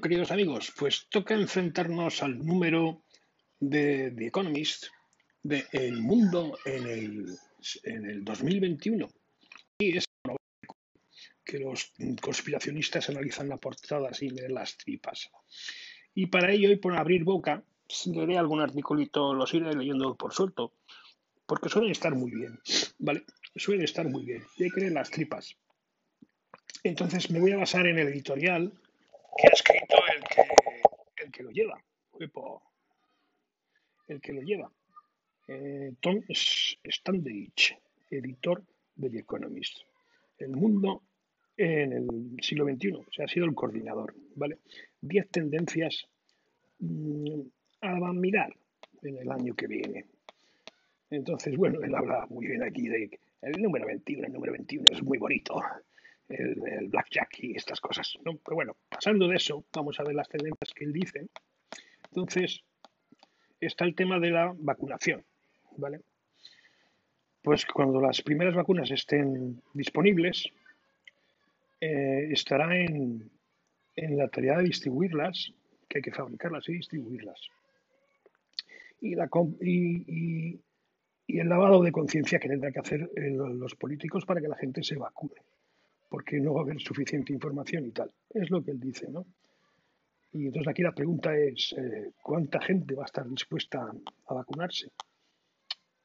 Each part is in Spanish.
Queridos amigos, pues toca enfrentarnos al número de The Economist de El Mundo en el, en el 2021. Y es que los conspiracionistas analizan la portada sin leer las tripas. Y para ello, y por abrir boca, leeré algún articulito, los iré leyendo por suelto, porque suelen estar muy bien, ¿vale? Suelen estar muy bien. Y hay que leer las tripas. Entonces me voy a basar en el editorial que ha escrito el que, el que lo lleva. El que lo lleva. Eh, Tom Standage, editor de The Economist. El mundo en el siglo XXI, o sea, ha sido el coordinador, ¿vale? Diez tendencias mmm, a mirar en el año que viene. Entonces, bueno, él habla muy bien aquí de el número 21, el número 21 es muy bonito, el, blackjack y estas cosas. ¿no? Pero bueno, pasando de eso, vamos a ver las tendencias que él dice. Entonces, está el tema de la vacunación, ¿vale? Pues cuando las primeras vacunas estén disponibles, eh, estará en, la tarea de distribuirlas, que hay que fabricarlas y distribuirlas. Y, la, y, el lavado de conciencia que tendrán que hacer eh, los políticos para que la gente se vacune, porque no va a haber suficiente información y tal. Es lo que él dice, ¿no? Y entonces aquí la pregunta es, eh, ¿cuánta gente va a estar dispuesta a vacunarse?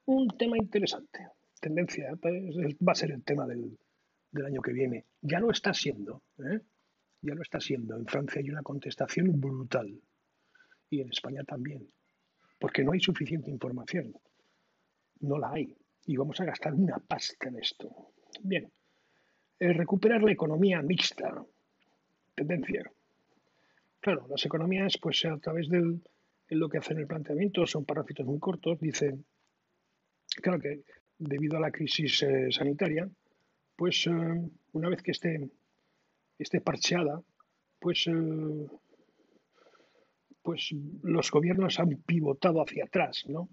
Un tema interesante. Tendencia, pues, va a ser el tema del, del año que viene. Ya lo está siendo, ¿eh? ya lo está siendo. En Francia hay una contestación brutal y en España también, porque no hay suficiente información. No la hay y vamos a gastar una pasta en esto. Bien, recuperar la economía mixta, tendencia. Claro, las economías, pues a través de lo que hacen el planteamiento, son parásitos muy cortos, dicen, claro que debido a la crisis eh, sanitaria, pues eh, una vez que esté, esté parcheada, pues, eh, pues los gobiernos han pivotado hacia atrás, ¿no?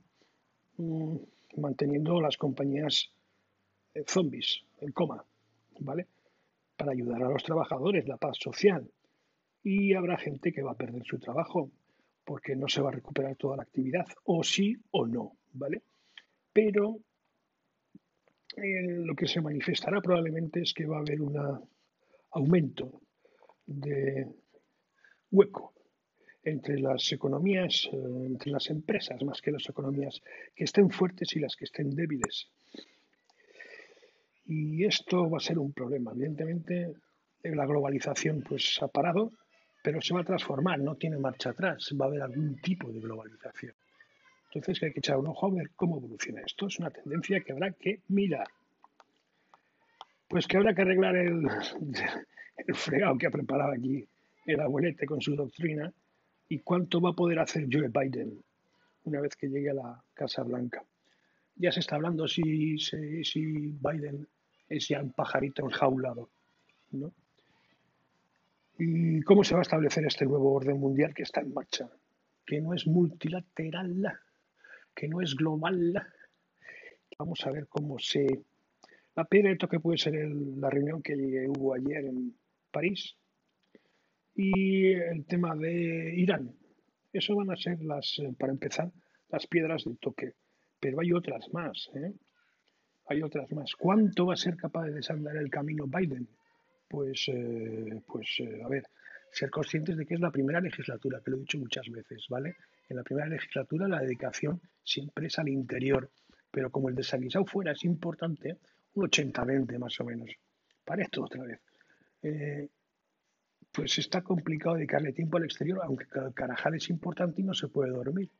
Mm, manteniendo las compañías eh, zombies en coma, ¿vale? Para ayudar a los trabajadores, la paz social. Y habrá gente que va a perder su trabajo porque no se va a recuperar toda la actividad, o sí o no, ¿vale? Pero lo que se manifestará probablemente es que va a haber un aumento de hueco entre las economías, eh, entre las empresas, más que las economías que estén fuertes y las que estén débiles. Y esto va a ser un problema. Evidentemente, la globalización pues ha parado, pero se va a transformar, no tiene marcha atrás, va a haber algún tipo de globalización. Entonces hay que echar un ojo a ver cómo evoluciona esto. Es una tendencia que habrá que mirar. Pues que habrá que arreglar el, fregado que ha preparado aquí el abuelete con su doctrina y cuánto va a poder hacer Joe Biden una vez que llegue a la Casa Blanca. Ya se está hablando si, si Biden es ya un pajarito enjaulado. ¿no? ¿Y cómo se va a establecer este nuevo orden mundial que está en marcha? Que no es multilateral que no es global. Vamos a ver cómo se... La pena esto que puede ser la reunión que hubo ayer en París y el tema de Irán. Eso van a ser las, eh, para empezar, las piedras de toque. Pero hay otras más. ¿eh? Hay otras más. ¿Cuánto va a ser capaz de desandar el camino Biden? Pues, eh, pues a ver, ser conscientes de que es la primera legislatura, que lo he dicho muchas veces, ¿vale? En la primera legislatura la dedicación siempre es al interior, pero como el desaguisado fuera es importante, un 80-20 más o menos. Para esto otra vez. Eh, pues está complicado dedicarle tiempo al exterior, aunque Carajal es importante y no se puede dormir.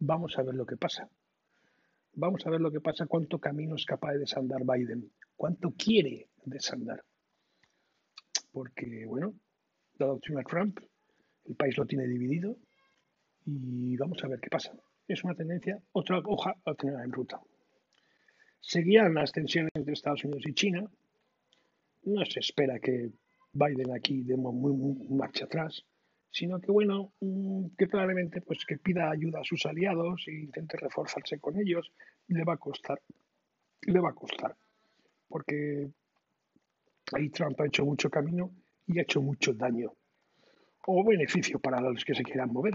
Vamos a ver lo que pasa. Vamos a ver lo que pasa, cuánto camino es capaz de desandar Biden, cuánto quiere desandar. Porque, bueno, la doctrina Trump, el país lo tiene dividido, y vamos a ver qué pasa. Es una tendencia, otra hoja a tener en ruta. Seguían las tensiones entre Estados Unidos y China. No se espera que Biden aquí dé muy, marcha atrás, sino que bueno, mm, que probablemente pues que pida ayuda a sus aliados e intente reforzarse con ellos. Le va a costar, le va a costar, porque ahí Trump ha hecho mucho camino y ha hecho mucho daño o beneficio para los que se quieran mover.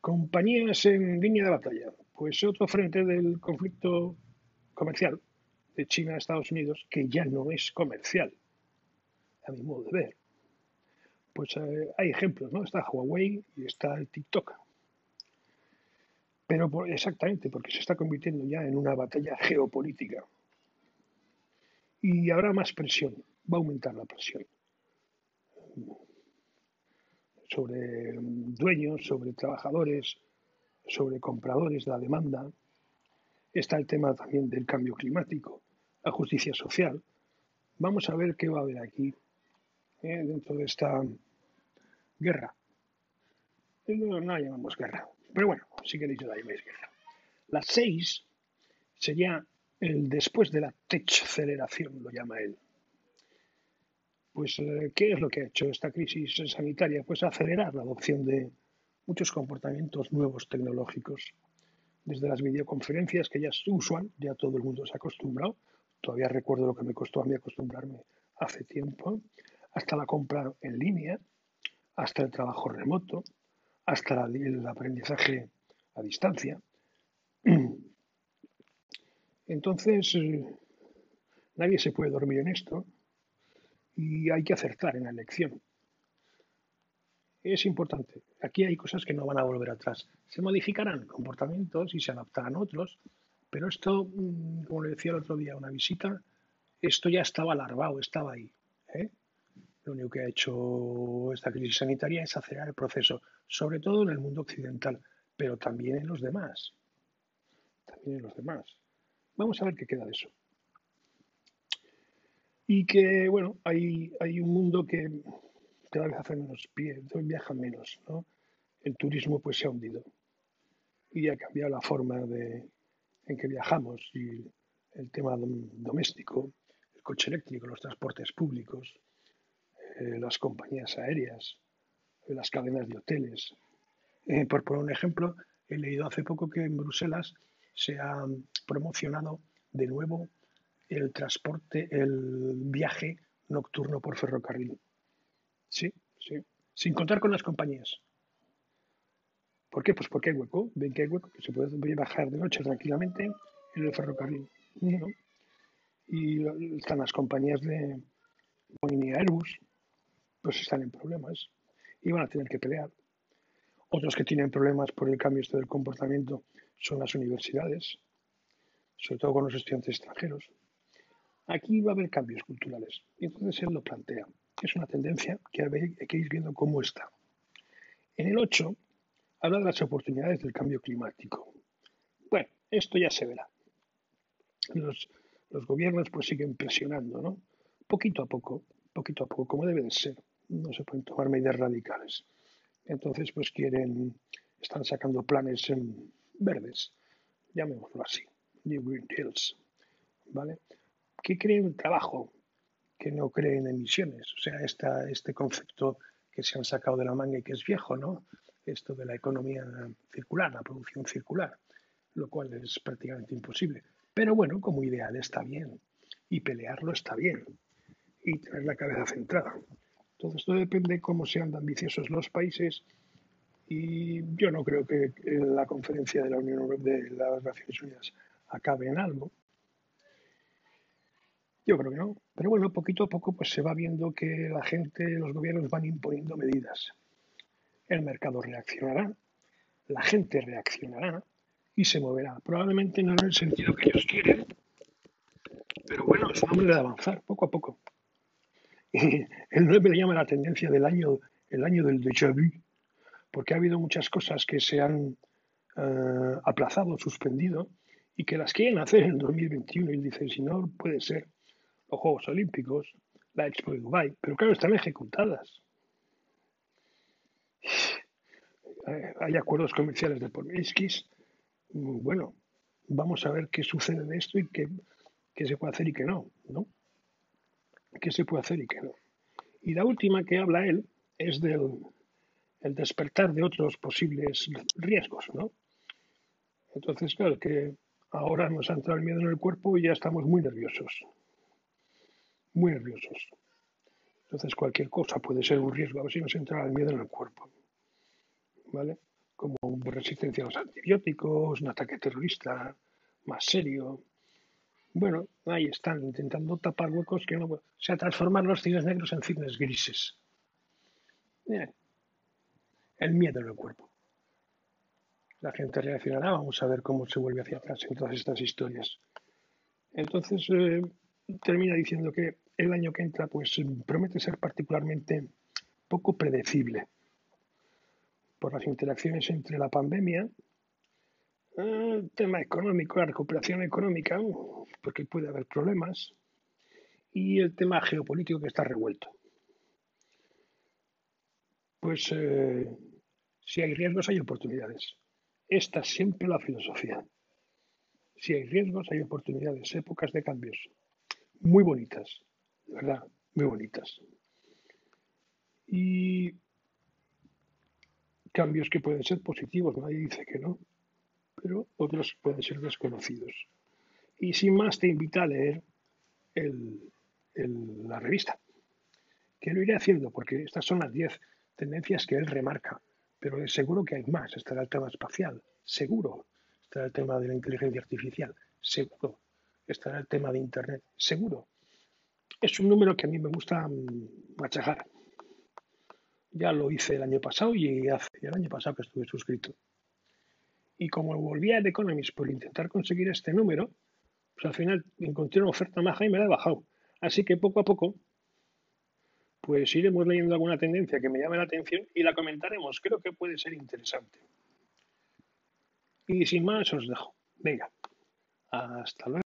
Compañías en línea de batalla. Pues otro frente del conflicto comercial de China a Estados Unidos, que ya no es comercial, a mi modo de ver. Pues eh, hay ejemplos, ¿no? Está Huawei y está TikTok. Pero exactamente, porque se está convirtiendo ya en una batalla geopolítica. Y habrá más presión, va a aumentar la presión sobre dueños, sobre trabajadores, sobre compradores, la demanda. Está el tema también del cambio climático, la justicia social. Vamos a ver qué va a haber aquí eh, dentro de esta guerra. No, la llamamos guerra, pero bueno, si queréis la llaméis guerra. La seis sería el después de la aceleración, lo llama él. Pues, eh, ¿qué es lo que ha hecho esta crisis sanitaria? Pues acelerar la adopción de muchos comportamientos nuevos tecnológicos. Desde las videoconferencias, que ya es usual, ya todo el mundo se ha acostumbrado. Todavía recuerdo lo que me costó a mí acostumbrarme hace tiempo. Hasta la compra en línea, hasta el trabajo remoto, hasta el aprendizaje a distancia. Entonces, eh, nadie se puede dormir en esto y hay que acertar en la elección. Es importante. Aquí hay cosas que no van a volver atrás. Se modificarán comportamientos y se adaptarán otros, pero esto, mm, como le decía el otro día, una visita, esto ya estaba larvado, estaba ahí. ¿eh? Lo único que ha hecho esta crisis sanitaria es acelerar el proceso, sobre todo en el mundo occidental, pero también en los demás. También en los demás. Vamos a ver qué queda de eso y que, bueno, hay, hay un mundo que cada vez hace menos pie, viaja menos, ¿no? El turismo pues se ha hundido y ha cambiado la forma de, en que viajamos y el tema doméstico, el coche eléctrico, los transportes públicos, eh, las compañías aéreas, las cadenas de hoteles. Eh, por poner un ejemplo, he leído hace poco que en Bruselas se ha promocionado de nuevo el transporte, el viaje nocturno por ferrocarril. Sí, sí. Sin contar con las compañías. ¿Por qué? Pues porque hay hueco. Ven que hay hueco, que se puede bajar de noche tranquilamente en el ferrocarril. Y están las compañías de Boeing Airbus, pues están en problemas y van a tener que pelear. Otros que tienen problemas por el cambio este del comportamiento son las universidades, sobre todo con los estudiantes extranjeros. Aquí va a haber cambios culturales. Y entonces él lo plantea. Es una tendencia que hay que ir viendo cómo está. En el 8 habla de las oportunidades del cambio climático. Bueno, esto ya se verá. Los, gobiernos pues siguen presionando, ¿no? Poquito a poco, poquito a poco, como debe de ser. No se pueden tomar medidas radicales. Entonces, pues quieren, están sacando planes en verdes, llamémoslo así, New Green Deals, ¿vale? que creen trabajo, que no creen emisiones. O sea, esta, este concepto que se han sacado de la manga y que es viejo, ¿no? Esto de la economía circular, la producción circular, lo cual es prácticamente imposible. Pero bueno, como ideal está bien. Y pelearlo está bien. Y tener la cabeza centrada. Todo esto depende cómo sean de ambiciosos los países. Y yo no creo que la conferencia de la Unión Europea, de las Naciones Unidas, acabe en algo. Yo creo que no. Pero bueno, poquito a poco pues se va viendo que la gente, los gobiernos van imponiendo medidas. El mercado reaccionará, la gente reaccionará y se moverá. Probablemente no en el sentido que ellos quieren, pero bueno, es un hombre de avanzar poco a poco. El 9 le llama la tendencia del año, el año del déjà vu, porque ha habido muchas cosas que se han eh, aplazado, suspendido, y que las quieren hacer en 2021. Y él dice, si no, puede ser los Juegos Olímpicos, la Expo de Dubái, pero claro, están ejecutadas. Hay acuerdos comerciales de Polminskis. Bueno, vamos a ver qué sucede de esto y qué, se puede hacer y qué no, ¿no? ¿Qué se puede hacer y qué no? Y la última que habla él es del el despertar de otros posibles riesgos, ¿no? Entonces, claro, que ahora nos ha entrado el miedo en el cuerpo y ya estamos muy nerviosos muy nerviosos. Entonces cualquier cosa puede ser un riesgo, a ver si nos entra el miedo en el cuerpo. ¿Vale? Como resistencia a los antibióticos, un ataque terrorista más serio. Bueno, ahí están intentando tapar huecos que no. O sea, transformar los cines negros en cines grises. Bien. El miedo en el cuerpo. La gente reaccionará, vamos a ver cómo se vuelve hacia atrás en todas estas historias. Entonces, eh, termina diciendo que el año que entra pues promete ser particularmente poco predecible por las interacciones entre la pandemia, el tema económico, la recuperación económica, porque puede haber problemas, y el tema geopolítico que está revuelto. Pues eh, si hay riesgos hay oportunidades. Esta es siempre la filosofía. Si hay riesgos, hay oportunidades, épocas de cambios muy bonitas, ¿verdad? Muy bonitas. Y cambios que pueden ser positivos, nadie dice que no, pero otros pueden ser desconocidos. Y sin más te invito a leer la revista, que lo iré haciendo porque estas son las 10 tendencias que él remarca, pero seguro que hay más. Estará el tema espacial, seguro, estará el tema de la inteligencia artificial, seguro, estará el tema de Internet, seguro. Es un número que a mí me gusta mm, machajar. Ya lo hice el año pasado y hace el año pasado que estuve suscrito. Y como volví a The Economist por intentar conseguir este número, pues al final encontré una oferta maja y me la he bajado. Así que poco a poco, pues iremos leyendo alguna tendencia que me llame la atención y la comentaremos. Creo que puede ser interesante. Y sin más os dejo. Venga, hasta luego.